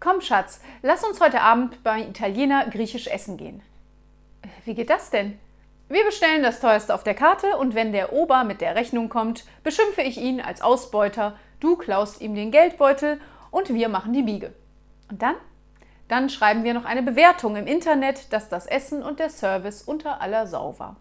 Komm, Schatz, lass uns heute Abend bei Italiener griechisch essen gehen. Wie geht das denn? Wir bestellen das teuerste auf der Karte und wenn der Ober mit der Rechnung kommt, beschimpfe ich ihn als Ausbeuter, du klaust ihm den Geldbeutel und wir machen die Biege. Und dann? Dann schreiben wir noch eine Bewertung im Internet, dass das Essen und der Service unter aller Sau war.